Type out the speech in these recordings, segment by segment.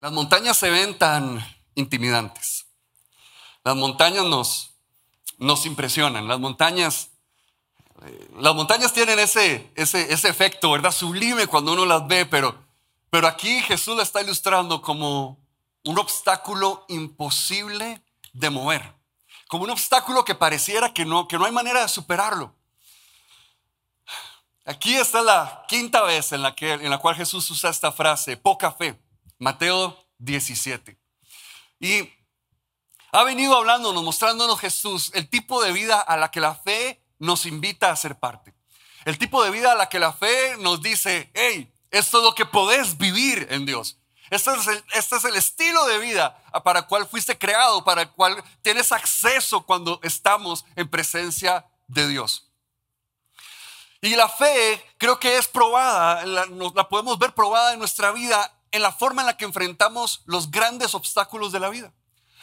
Las montañas se ven tan intimidantes. Las montañas nos, nos impresionan. Las montañas, eh, las montañas tienen ese, ese, ese efecto, ¿verdad? Sublime cuando uno las ve, pero, pero aquí Jesús la está ilustrando como un obstáculo imposible de mover. Como un obstáculo que pareciera que no, que no hay manera de superarlo. Aquí está la quinta vez en la, que, en la cual Jesús usa esta frase, poca fe. Mateo 17. Y ha venido hablándonos, mostrándonos Jesús el tipo de vida a la que la fe nos invita a ser parte. El tipo de vida a la que la fe nos dice, hey, esto es lo que podés vivir en Dios. Este es, el, este es el estilo de vida para el cual fuiste creado, para el cual tienes acceso cuando estamos en presencia de Dios. Y la fe creo que es probada, la, la podemos ver probada en nuestra vida en la forma en la que enfrentamos los grandes obstáculos de la vida,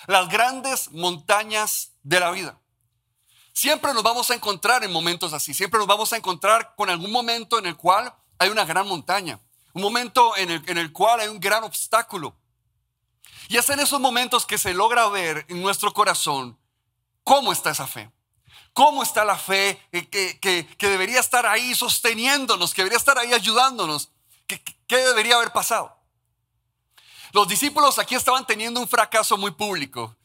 las grandes montañas de la vida. Siempre nos vamos a encontrar en momentos así, siempre nos vamos a encontrar con algún momento en el cual hay una gran montaña, un momento en el, en el cual hay un gran obstáculo. Y es en esos momentos que se logra ver en nuestro corazón cómo está esa fe. ¿Cómo está la fe que, que, que, debería estar ahí sosteniéndonos, que debería estar ahí ayudándonos? ¿Qué, qué debería haber pasado? Los discípulos aquí estaban teniendo un fracaso muy público.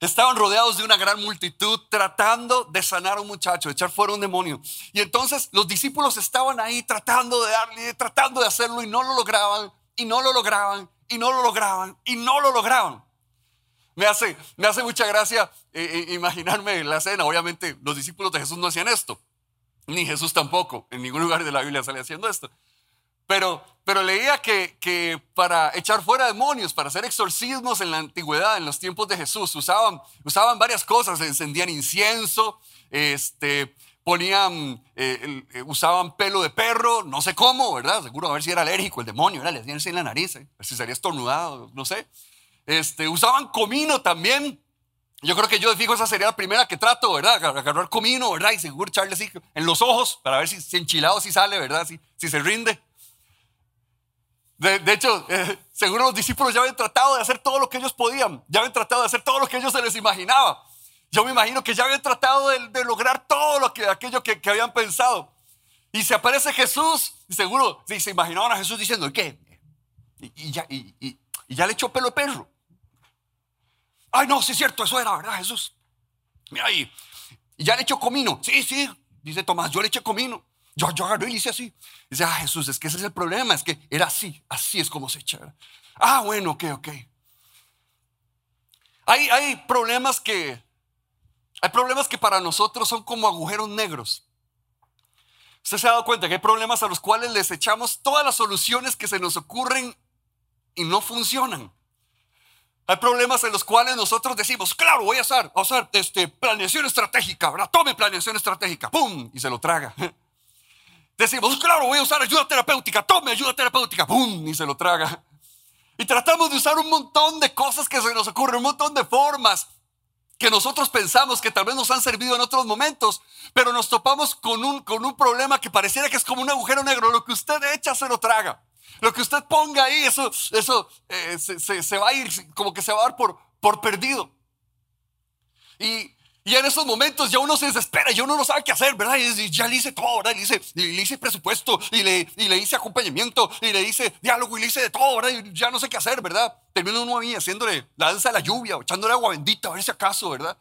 Estaban rodeados de una gran multitud tratando de sanar a un muchacho, de echar fuera un demonio. Y entonces los discípulos estaban ahí tratando de darle, tratando de hacerlo y no lo lograban, y no lo lograban, y no lo lograban, y no lo lograban. Me hace, me hace mucha gracia eh, eh, imaginarme la escena. Obviamente los discípulos de Jesús no hacían esto, ni Jesús tampoco. En ningún lugar de la Biblia sale haciendo esto. Pero, pero leía que, para echar fuera demonios, para hacer exorcismos en la antigüedad, en los tiempos de Jesús, usaban, usaban varias cosas, encendían incienso, este, ponían, eh, usaban pelo de perro, no sé cómo, ¿verdad? Seguro a ver si era alérgico el demonio, ¿verdad? Le hacían en la nariz, ¿eh? si sería estornudado, no sé. Este, usaban comino también. Yo creo que yo de fijo esa sería la primera que trato, ¿verdad? Agarrar comino, ¿verdad? Y seguro echarle así en los ojos para ver si, enchilado si sale, ¿verdad? Si se rinde. De, hecho, eh, seguro los discípulos ya habían tratado de hacer todo lo que ellos podían, ya habían tratado de hacer todo lo que ellos se les imaginaba. Yo me imagino que ya habían tratado de, lograr todo lo que, aquello que, habían pensado. Y se aparece Jesús, y seguro se imaginaban a Jesús diciendo, ¿qué? Y, y ya, y, y, ya le echó pelo de perro. Ay, no, sí es cierto, eso era, ¿verdad, Jesús? Mira ahí. Y ya le echó comino. Sí, sí, dice Tomás, yo le eché comino. Yo, yo agarré y hice así. Dice, ah, Jesús, es que ese es el problema, es que era así, así es como se echa. Ah, bueno, ok, ok. Hay, hay problemas que, hay problemas que para nosotros son como agujeros negros. Usted se ha dado cuenta que hay problemas a los cuales les echamos todas las soluciones que se nos ocurren y no funcionan. Hay problemas en los cuales nosotros decimos, claro, voy a voy a hacer este, planeación estratégica, ¿verdad? Tome planeación estratégica, ¡pum! Y se lo traga. Decimos, claro, voy a usar ayuda terapéutica, tome ayuda terapéutica, ¡pum! Y se lo traga. Y tratamos de usar un montón de cosas que se nos ocurren, un montón de formas que nosotros pensamos que tal vez nos han servido en otros momentos, pero nos topamos con un, con un problema que pareciera que es como un agujero negro. Lo que usted echa se lo traga. Lo que usted ponga ahí, eso, eso eh, se, se, va a ir, como que se va a dar por, por perdido. Y, y en esos momentos ya uno se desespera, ya uno no sabe qué hacer, ¿verdad? Y ya le hice todo, ¿verdad? Y le hice, le presupuesto, y le, y le hice acompañamiento, y le hice diálogo, y le hice de todo, ¿verdad? Y ya no sé qué hacer, ¿verdad? Termina uno ahí haciéndole la danza de la lluvia, o echándole agua bendita, a ver si acaso, ¿verdad?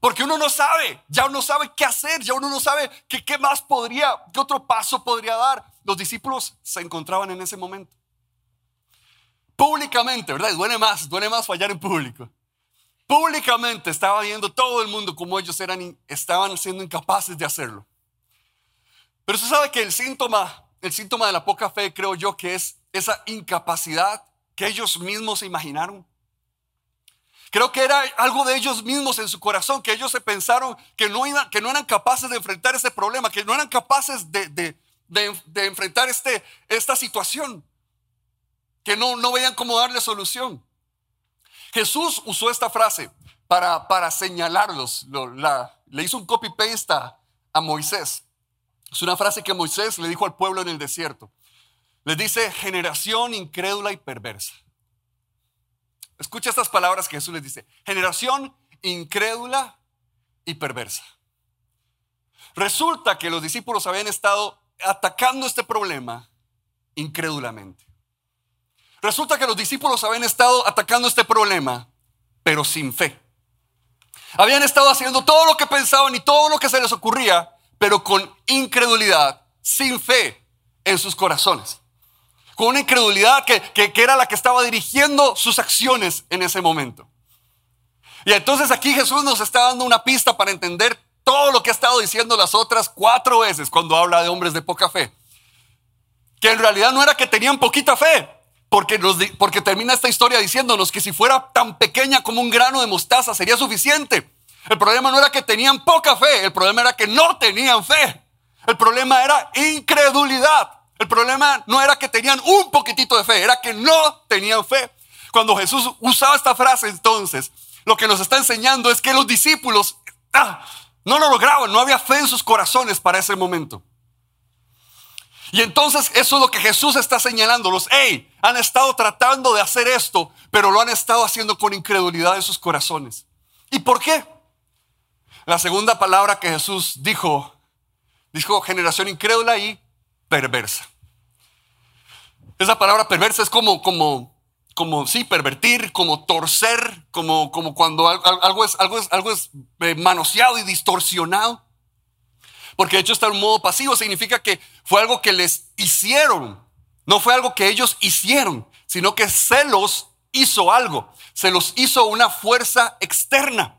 Porque uno no sabe, ya uno sabe qué hacer, ya uno no sabe qué, qué más podría, qué otro paso podría dar. Los discípulos se encontraban en ese momento. Públicamente, ¿verdad? Duele más, duele más fallar en público. Públicamente estaba viendo todo el mundo como ellos eran, estaban siendo incapaces de hacerlo. Pero usted sabe que el síntoma, el síntoma de la poca fe, creo yo, que es esa incapacidad que ellos mismos se imaginaron. Creo que era algo de ellos mismos en su corazón, que ellos se pensaron que no, iban, que no eran capaces de enfrentar ese problema, que no eran capaces de, de, de, de enfrentar este, esta situación, que no, no veían cómo darle solución. Jesús usó esta frase para, para señalarlos. Lo, la, le hizo un copy-paste a, a Moisés. Es una frase que Moisés le dijo al pueblo en el desierto. Les dice, generación incrédula y perversa. Escucha estas palabras que Jesús les dice. Generación incrédula y perversa. Resulta que los discípulos habían estado atacando este problema incrédulamente. Resulta que los discípulos habían estado atacando este problema, pero sin fe. Habían estado haciendo todo lo que pensaban y todo lo que se les ocurría, pero con incredulidad, sin fe en sus corazones. Con una incredulidad que, que, era la que estaba dirigiendo sus acciones en ese momento. Y entonces aquí Jesús nos está dando una pista para entender todo lo que ha estado diciendo las otras cuatro veces cuando habla de hombres de poca fe. Que en realidad no era que tenían poquita fe, porque, porque termina esta historia diciéndonos que si fuera tan pequeña como un grano de mostaza sería suficiente. El problema no era que tenían poca fe, el problema era que no tenían fe. El problema era incredulidad. El problema no era que tenían un poquitito de fe, era que no tenían fe. Cuando Jesús usaba esta frase entonces, lo que nos está enseñando es que los discípulos ah, no lo lograban, no había fe en sus corazones para ese momento. Y entonces eso es lo que Jesús está señalándolos. Hey, han estado tratando de hacer esto, pero lo han estado haciendo con incredulidad en sus corazones. ¿Y por qué? La segunda palabra que Jesús dijo, dijo generación incrédula y perversa. Esa palabra perversa es como, como, como, sí, pervertir, como torcer, como, como cuando algo es, algo es, algo es eh, manoseado y distorsionado. Porque de hecho está en modo pasivo, significa que fue algo que les hicieron. No fue algo que ellos hicieron, sino que se los hizo algo. Se los hizo una fuerza externa.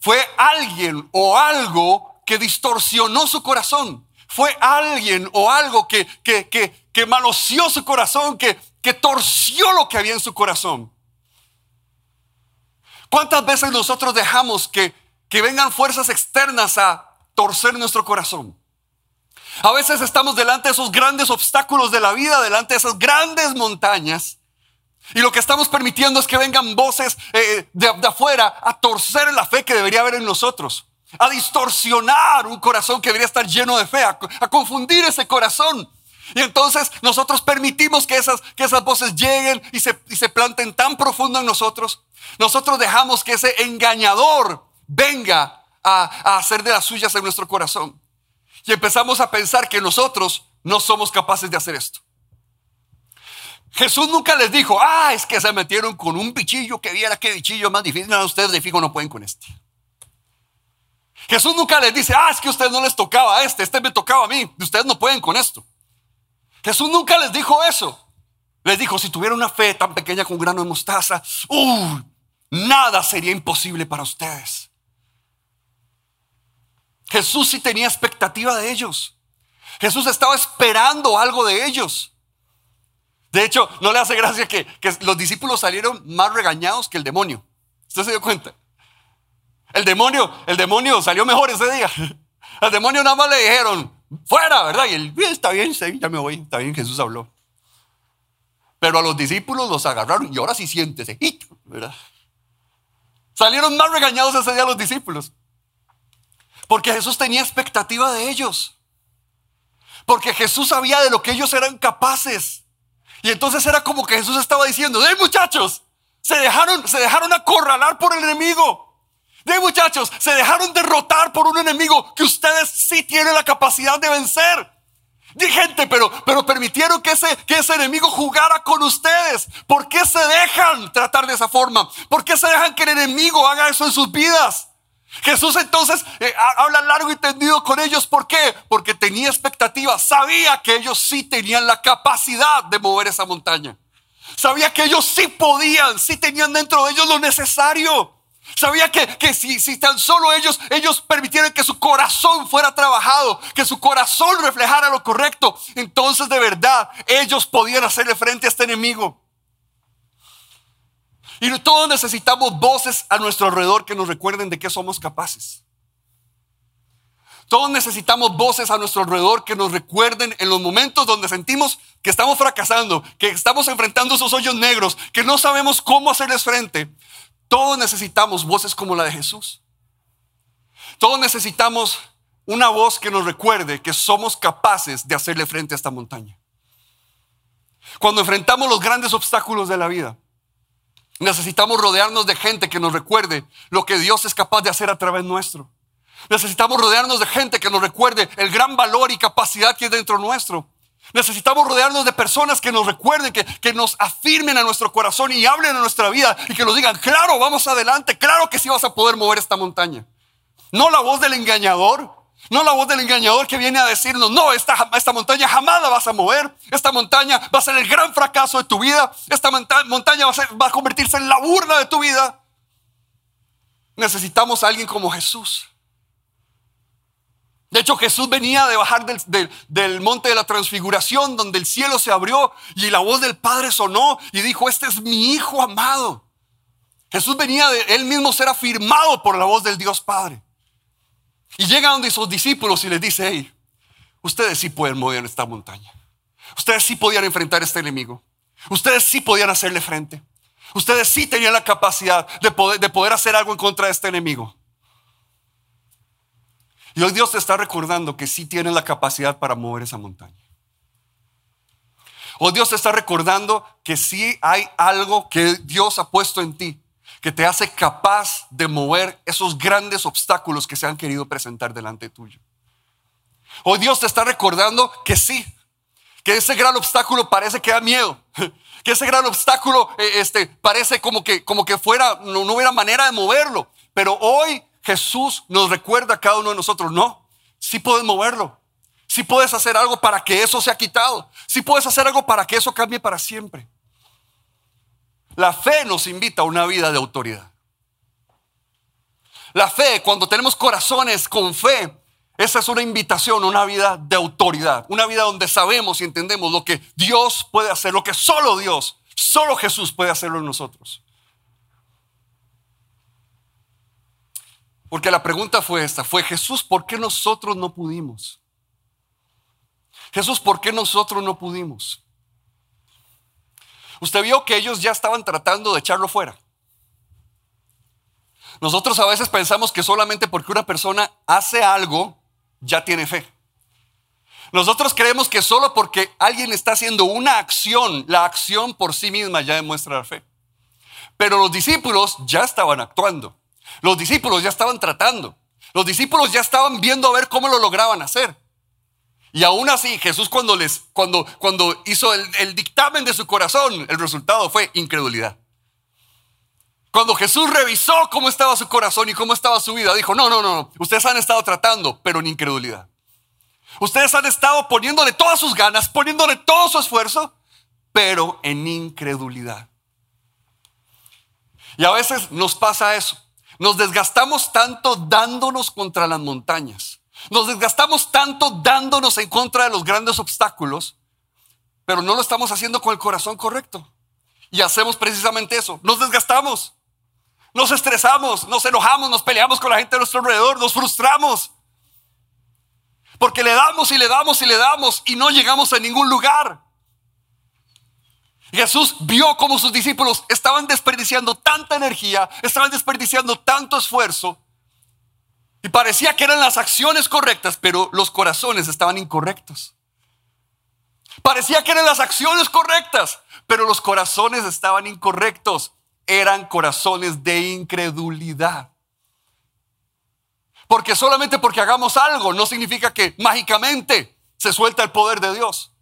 Fue alguien o algo que distorsionó su corazón. Fue alguien o algo que, que, que, manoseó su corazón, que, que torció lo que había en su corazón. ¿Cuántas veces nosotros dejamos que, que vengan fuerzas externas a torcer nuestro corazón. A veces estamos delante de esos grandes obstáculos de la vida, delante de esas grandes montañas. Y lo que estamos permitiendo es que vengan voces eh, de, afuera a torcer la fe que debería haber en nosotros, a distorsionar un corazón que debería estar lleno de fe, a, confundir ese corazón. Y entonces nosotros permitimos que esas, que esas voces lleguen y se, y se planten tan profundo en nosotros. Nosotros dejamos que ese engañador venga a, hacer de las suyas en nuestro corazón. Y empezamos a pensar que nosotros no somos capaces de hacer esto. Jesús nunca les dijo, ah, es que se metieron con un bichillo que viera qué bichillo más difícil. No, ustedes de fijo no pueden con este. Jesús nunca les dice, ah, es que a ustedes no les tocaba a este, este me tocaba a mí, ustedes no pueden con esto. Jesús nunca les dijo eso. Les dijo, si tuviera una fe tan pequeña como un grano de mostaza, uh, nada sería imposible para ustedes. Jesús sí tenía expectativa de ellos. Jesús estaba esperando algo de ellos. De hecho, no le hace gracia que, los discípulos salieron más regañados que el demonio. ¿Usted se dio cuenta? El demonio, el demonio salió mejor ese día. Al demonio nada más le dijeron, fuera, ¿verdad? Y él, está bien, ya me voy, está bien, Jesús habló. Pero a los discípulos los agarraron y ahora sí siéntese, ¿verdad? Salieron más regañados ese día los discípulos. Porque Jesús tenía expectativa de ellos. Porque Jesús sabía de lo que ellos eran capaces. Y entonces era como que Jesús estaba diciendo, de muchachos, se dejaron, se dejaron acorralar por el enemigo. De muchachos, se dejaron derrotar por un enemigo que ustedes sí tienen la capacidad de vencer. De gente, pero, pero permitieron que ese, que ese enemigo jugara con ustedes. ¿Por qué se dejan tratar de esa forma? ¿Por qué se dejan que el enemigo haga eso en sus vidas? Jesús entonces eh, habla largo y tendido con ellos. ¿Por qué? Porque tenía expectativa. Sabía que ellos sí tenían la capacidad de mover esa montaña. Sabía que ellos sí podían, sí tenían dentro de ellos lo necesario. Sabía que, que si, si, tan solo ellos, ellos permitieran que su corazón fuera trabajado, que su corazón reflejara lo correcto, entonces de verdad ellos podían hacerle frente a este enemigo. Y todos necesitamos voces a nuestro alrededor que nos recuerden de qué somos capaces. Todos necesitamos voces a nuestro alrededor que nos recuerden en los momentos donde sentimos que estamos fracasando, que estamos enfrentando esos hoyos negros, que no sabemos cómo hacerles frente. Todos necesitamos voces como la de Jesús. Todos necesitamos una voz que nos recuerde que somos capaces de hacerle frente a esta montaña. Cuando enfrentamos los grandes obstáculos de la vida, Necesitamos rodearnos de gente que nos recuerde lo que Dios es capaz de hacer a través nuestro. Necesitamos rodearnos de gente que nos recuerde el gran valor y capacidad que hay dentro nuestro. Necesitamos rodearnos de personas que nos recuerden, que, que, nos afirmen a nuestro corazón y hablen a nuestra vida y que nos digan, claro, vamos adelante, claro que sí vas a poder mover esta montaña. No la voz del engañador, no la voz del engañador que viene a decirnos, no, esta, esta montaña jamás la vas a mover, esta montaña va a ser el gran fracaso de tu vida, esta montaña va a, va a convertirse en la burla de tu vida. Necesitamos a alguien como Jesús de hecho, Jesús venía de bajar del, monte de la transfiguración, donde el cielo se abrió y la voz del Padre sonó y dijo, este es mi Hijo amado. Jesús venía de él mismo ser afirmado por la voz del Dios Padre. Y llega donde sus discípulos y les dice, hey, ustedes sí pueden mover esta montaña. Ustedes sí podían enfrentar a este enemigo. Ustedes sí podían hacerle frente. Ustedes sí tenían la capacidad de poder, de poder hacer algo en contra de este enemigo. Y hoy Dios te está recordando que sí tienes la capacidad para mover esa montaña. Hoy Dios te está recordando que sí hay algo que Dios ha puesto en ti que te hace capaz de mover esos grandes obstáculos que se han querido presentar delante tuyo. Hoy Dios te está recordando que sí, que ese gran obstáculo parece que da miedo, que ese gran obstáculo eh, este, parece como que, como que fuera, no, hubiera manera de moverlo, pero hoy Jesús nos recuerda a cada uno de nosotros, no, sí puedes moverlo, sí puedes hacer algo para que eso sea quitado, sí puedes hacer algo para que eso cambie para siempre. La fe nos invita a una vida de autoridad. La fe, cuando tenemos corazones con fe, esa es una invitación a una vida de autoridad, una vida donde sabemos y entendemos lo que Dios puede hacer, lo que solo Dios, solo Jesús puede hacerlo en nosotros. Porque la pregunta fue esta, fue Jesús, ¿por qué nosotros no pudimos? Jesús, ¿por qué nosotros no pudimos? Usted vio que ellos ya estaban tratando de echarlo fuera. Nosotros a veces pensamos que solamente porque una persona hace algo, ya tiene fe. Nosotros creemos que solo porque alguien está haciendo una acción, la acción por sí misma ya demuestra la fe. Pero los discípulos ya estaban actuando. Los discípulos ya estaban tratando. Los discípulos ya estaban viendo a ver cómo lo lograban hacer. Y aún así, Jesús cuando les, cuando, cuando hizo el, el dictamen de su corazón, el resultado fue incredulidad. Cuando Jesús revisó cómo estaba su corazón y cómo estaba su vida, dijo, no, no, no, ustedes han estado tratando, pero en incredulidad. Ustedes han estado poniéndole todas sus ganas, poniéndole todo su esfuerzo, pero en incredulidad. Y a veces nos pasa eso. Nos desgastamos tanto dándonos contra las montañas. Nos desgastamos tanto dándonos en contra de los grandes obstáculos, pero no lo estamos haciendo con el corazón correcto. Y hacemos precisamente eso. Nos desgastamos, nos estresamos, nos enojamos, nos peleamos con la gente de nuestro alrededor, nos frustramos. Porque le damos y le damos y le damos y no llegamos a ningún lugar. Jesús vio cómo sus discípulos estaban desperdiciando tanta energía, estaban desperdiciando tanto esfuerzo. Y parecía que eran las acciones correctas, pero los corazones estaban incorrectos. Parecía que eran las acciones correctas, pero los corazones estaban incorrectos. Eran corazones de incredulidad. Porque solamente porque hagamos algo no significa que mágicamente se suelta el poder de Dios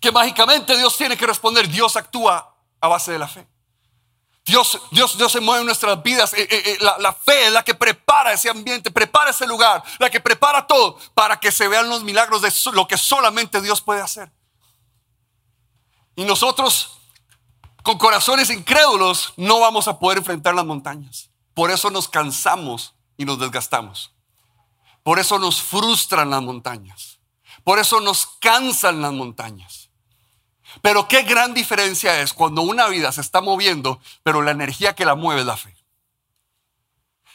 que mágicamente Dios tiene que responder. Dios actúa a base de la fe. Dios, Dios, Dios se mueve en nuestras vidas. Eh, eh, eh, la, la, fe es la que prepara ese ambiente, prepara ese lugar, la que prepara todo para que se vean los milagros de lo que solamente Dios puede hacer. Y nosotros, con corazones incrédulos, no vamos a poder enfrentar las montañas. Por eso nos cansamos y nos desgastamos. Por eso nos frustran las montañas. Por eso nos cansan las montañas. Pero qué gran diferencia es cuando una vida se está moviendo, pero la energía que la mueve es la fe.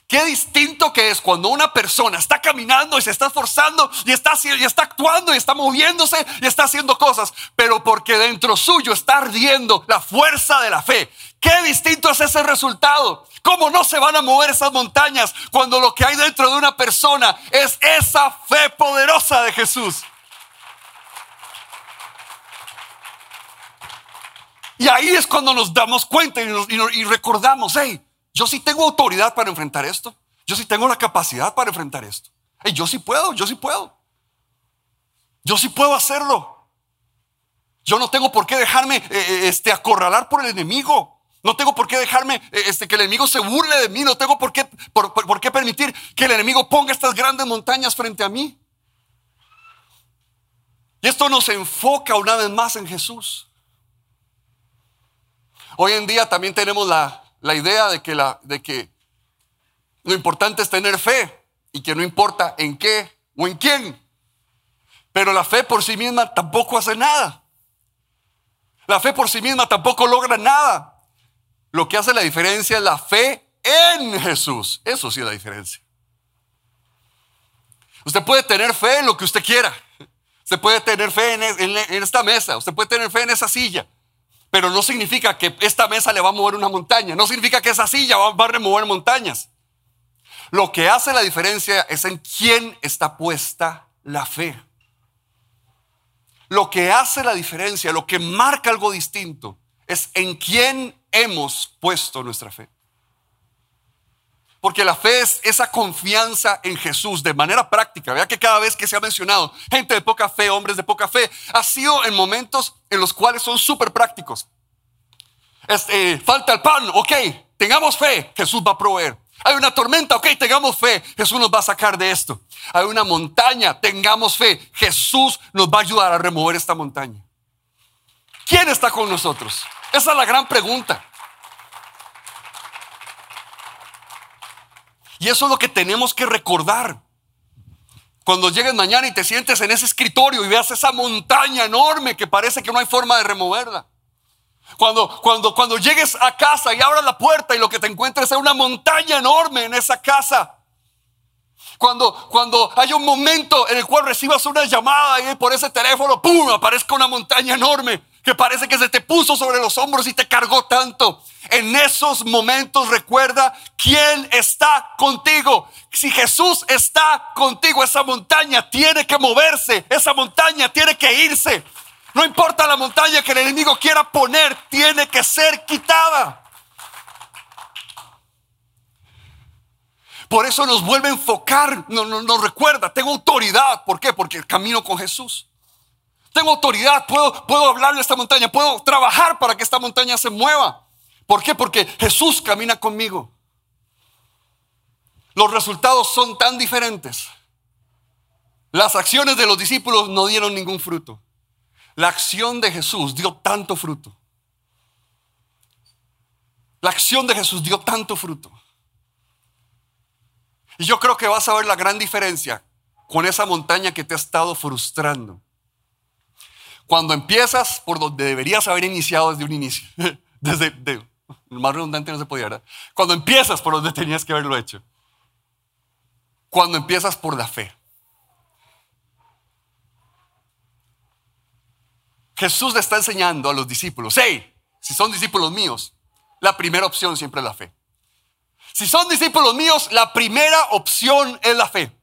Qué distinto que es cuando una persona está caminando y se está esforzando y está, y está actuando y está moviéndose y está haciendo cosas, pero porque dentro suyo está ardiendo la fuerza de la fe. Qué distinto es ese resultado. ¿Cómo no se van a mover esas montañas cuando lo que hay dentro de una persona es esa fe poderosa de Jesús? Y ahí es cuando nos damos cuenta y, recordamos, hey, yo sí tengo autoridad para enfrentar esto. Yo sí tengo la capacidad para enfrentar esto. Hey, yo sí puedo, yo sí puedo. Yo sí puedo hacerlo. Yo no tengo por qué dejarme eh, eh, este, acorralar por el enemigo. No tengo por qué dejarme eh, este, que el enemigo se burle de mí. No tengo por qué, por- por qué permitir que el enemigo ponga estas grandes montañas frente a mí. Y esto nos enfoca una vez más en Jesús. Hoy en día también tenemos la, la idea de que, la, de que lo importante es tener fe y que no importa en qué o en quién. Pero la fe por sí misma tampoco hace nada. La fe por sí misma tampoco logra nada. Lo que hace la diferencia es la fe en Jesús. Eso sí es la diferencia. Usted puede tener fe en lo que usted quiera. Usted puede tener fe en, en- en esta mesa. Usted puede tener fe en esa silla. Pero no significa que esta mesa le va a mover una montaña. No significa que esa silla va, a remover montañas. Lo que hace la diferencia es en quién está puesta la fe. Lo que hace la diferencia, lo que marca algo distinto, es en quién hemos puesto nuestra fe. Porque la fe es esa confianza en Jesús de manera práctica. Vea que cada vez que se ha mencionado gente de poca fe, hombres de poca fe, ha sido en momentos en los cuales son súper prácticos. Este, falta el pan, ok, tengamos fe, Jesús va a proveer. Hay una tormenta, ok, tengamos fe, Jesús nos va a sacar de esto. Hay una montaña, tengamos fe, Jesús nos va a ayudar a remover esta montaña. ¿Quién está con nosotros? Esa es la gran pregunta. Y eso es lo que tenemos que recordar. Cuando llegues mañana y te sientes en ese escritorio y veas esa montaña enorme que parece que no hay forma de removerla. Cuando, cuando, cuando llegues a casa y abras la puerta y lo que te encuentres es una montaña enorme en esa casa. Cuando, cuando haya un momento en el cual recibas una llamada y por ese teléfono, ¡pum!, aparezca una montaña enorme que parece que se te puso sobre los hombros y te cargó tanto. En esos momentos recuerda quién está contigo. Si Jesús está contigo, esa montaña tiene que moverse, esa montaña tiene que irse. No importa la montaña que el enemigo quiera poner, tiene que ser quitada. Por eso nos vuelve a enfocar, no- no- nos recuerda, tengo autoridad. ¿Por qué? Porque camino con Jesús. Tengo autoridad, puedo, puedo hablarle a esta montaña, puedo trabajar para que esta montaña se mueva. ¿Por qué? Porque Jesús camina conmigo. Los resultados son tan diferentes. Las acciones de los discípulos no dieron ningún fruto. La acción de Jesús dio tanto fruto. La acción de Jesús dio tanto fruto. Y yo creo que vas a ver la gran diferencia con esa montaña que te ha estado frustrando. Cuando empiezas por donde deberías haber iniciado desde un inicio, desde de- más redundante no se podía, ¿verdad? Cuando empiezas por donde tenías que haberlo hecho. Cuando empiezas por la fe. Jesús le está enseñando a los discípulos, hey, si son discípulos míos, la primera opción siempre es la fe. Si son discípulos míos, la primera opción es la fe.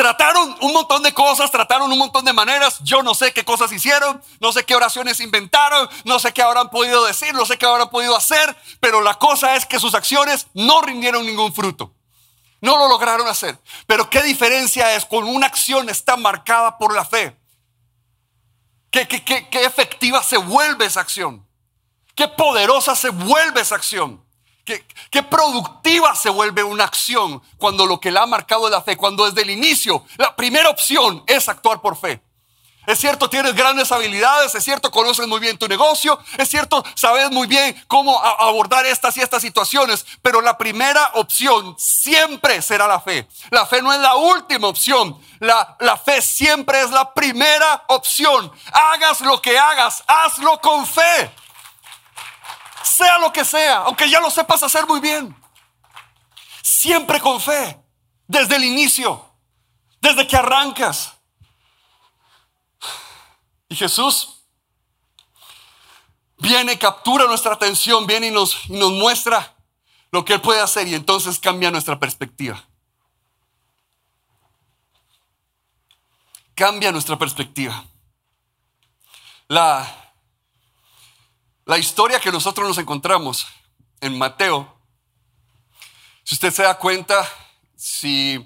Trataron un montón de cosas, trataron un montón de maneras. Yo no sé qué cosas hicieron, no sé qué oraciones inventaron, no sé qué habrán podido decir, no sé qué habrán podido hacer, pero la cosa es que sus acciones no rindieron ningún fruto. No lo lograron hacer. Pero qué diferencia es con una acción está marcada por la fe. Qué, qué, qué, qué efectiva se vuelve esa acción. Qué poderosa se vuelve esa acción. Qué, productiva se vuelve una acción cuando lo que la ha marcado es la fe. Cuando desde el inicio la primera opción es actuar por fe. Es cierto, tienes grandes habilidades, es cierto, conoces muy bien tu negocio, es cierto, sabes muy bien cómo abordar estas y estas situaciones, pero la primera opción siempre será la fe. La fe no es la última opción, la, la fe siempre es la primera opción. Hagas lo que hagas, hazlo con fe. Sea lo que sea, aunque ya lo sepas hacer muy bien. Siempre con fe, desde el inicio, desde que arrancas. Y Jesús viene, captura nuestra atención, viene y nos, y nos muestra lo que Él puede hacer y entonces cambia nuestra perspectiva. Cambia nuestra perspectiva. La, La historia que nosotros nos encontramos en Mateo, si usted se da cuenta, si,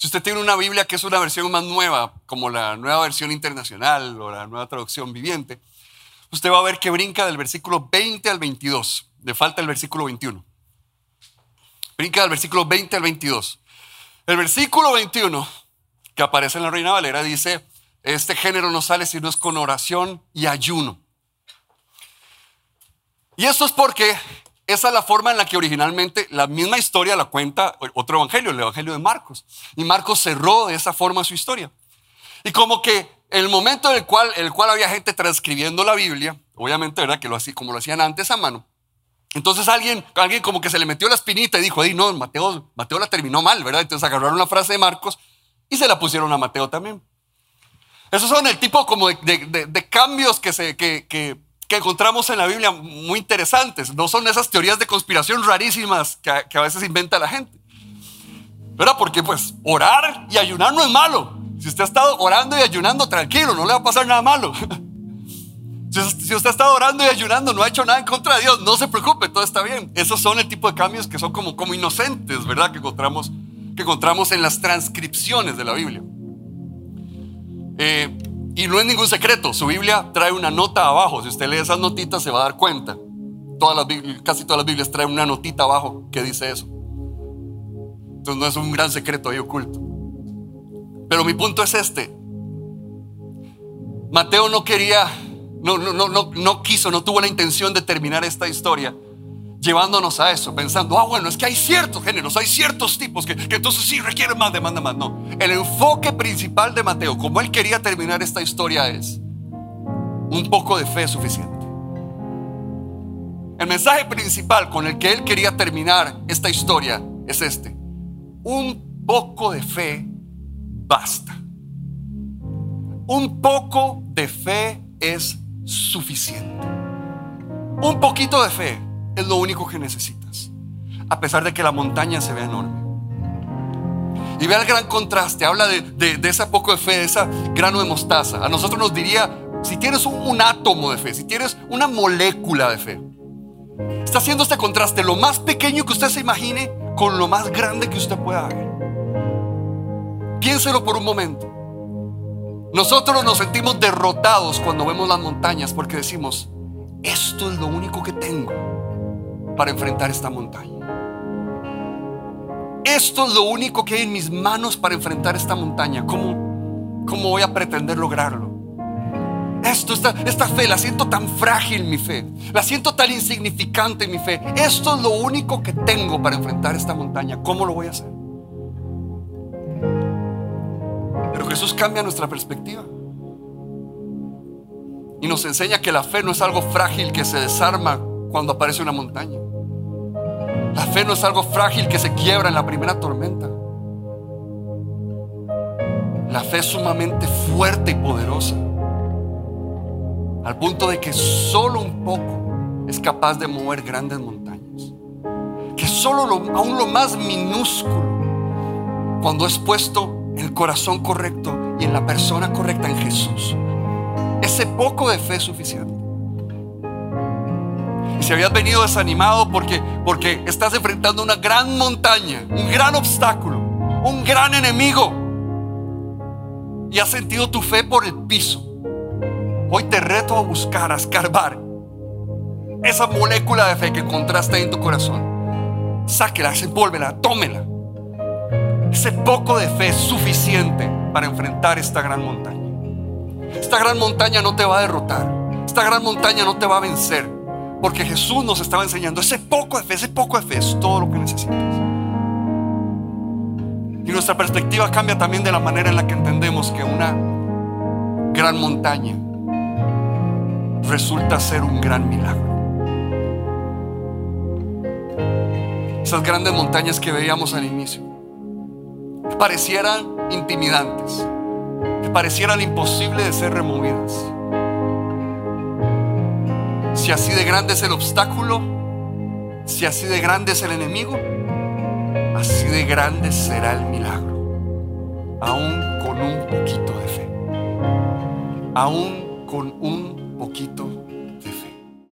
usted tiene una Biblia que es una versión más nueva, como la nueva versión internacional o la nueva traducción viviente, usted va a ver que brinca del versículo 20 al 22. Le falta el versículo 21. Brinca del versículo 20 al 22. El versículo 21 que aparece en la Reina Valera dice, este género no sale si no es con oración y ayuno. Y esto es porque esa es la forma en la que originalmente la misma historia la cuenta otro evangelio, el evangelio de Marcos. Y Marcos cerró de esa forma su historia. Y como que el momento en el cual, el cual había gente transcribiendo la Biblia, obviamente, ¿verdad? Que lo hacía como lo hacían antes a mano. Entonces alguien, alguien como que se le metió la espinita y dijo, no, Mateo, Mateo la terminó mal, ¿verdad? Entonces agarraron la frase de Marcos y se la pusieron a Mateo también. Esos son el tipo como de, cambios que, se, que, encontramos en la Biblia muy interesantes. No son esas teorías de conspiración rarísimas que, que a veces inventa la gente. ¿Verdad? Porque pues orar y ayunar no es malo. Si usted ha estado orando y ayunando, tranquilo, no le va a pasar nada malo. Si usted ha estado orando y ayunando, no ha hecho nada en contra de Dios, no se preocupe, todo está bien. Esos son el tipo de cambios que son como, como inocentes, ¿verdad? Que encontramos, que encontramos en las transcripciones de la Biblia. Eh, y no es ningún secreto, su Biblia trae una nota abajo. Si usted lee esas notitas, se va a dar cuenta. Todas las, casi todas las Biblias traen una notita abajo que dice eso. Entonces no es un gran secreto ahí oculto. Pero mi punto es este. Mateo no quería no, no, no, no, no quiso, no tuvo la intención de terminar esta historia llevándonos a eso, pensando, ah, bueno, es que hay ciertos géneros, hay ciertos tipos que, que, entonces sí requieren más demanda más. No, el enfoque principal de Mateo, como él quería terminar esta historia, es un poco de fe suficiente. El mensaje principal con el que él quería terminar esta historia es este. Un poco de fe basta. Un poco de fe es suficiente. Un poquito de fe es lo único que necesitas, a pesar de que la montaña se vea enorme. Y vea el gran contraste, habla de, de, ese poco de fe, de esa grano de mostaza. A nosotros nos diría, si tienes un, un átomo de fe, si tienes una molécula de fe, está haciendo este contraste, lo más pequeño que usted se imagine con lo más grande que usted pueda ver. Piénselo por un momento. Nosotros nos sentimos derrotados cuando vemos las montañas porque decimos, esto es lo único que tengo para enfrentar esta montaña. Esto es lo único que hay en mis manos para enfrentar esta montaña. ¿Cómo, cómo voy a pretender lograrlo? Esto, esta, esta fe, la siento tan frágil mi fe. La siento tan insignificante mi fe. Esto es lo único que tengo para enfrentar esta montaña. ¿Cómo lo voy a hacer? Jesús cambia nuestra perspectiva. Y nos enseña que la fe no es algo frágil que se desarma cuando aparece una montaña. La fe no es algo frágil que se quiebra en la primera tormenta. La fe es sumamente fuerte y poderosa. Al punto de que solo un poco es capaz de mover grandes montañas. Que solo aún lo más minúsculo, cuando es puesto en el corazón correcto y en la persona correcta, en Jesús. Ese poco de fe es suficiente. Y si habías venido desanimado porque, porque estás enfrentando una gran montaña, un gran obstáculo, un gran enemigo, y has sentido tu fe por el piso, hoy te reto a buscar, a escarbar esa molécula de fe que encontraste en tu corazón. Sáquela, envuélvela, tómela ese poco de fe es suficiente para enfrentar esta gran montaña. Esta gran montaña no te va a derrotar. Esta gran montaña no te va a vencer. Porque Jesús nos estaba enseñando ese poco de fe, ese poco de fe es todo lo que necesitas. Y nuestra perspectiva cambia también de la manera en la que entendemos que una gran montaña resulta ser un gran milagro. Esas grandes montañas que veíamos al inicio que parecieran intimidantes, que parecieran imposible de ser removidas. Si así de grande es el obstáculo, si así de grande es el enemigo, así de grande será el milagro, aún con un poquito de fe, aún con un poquito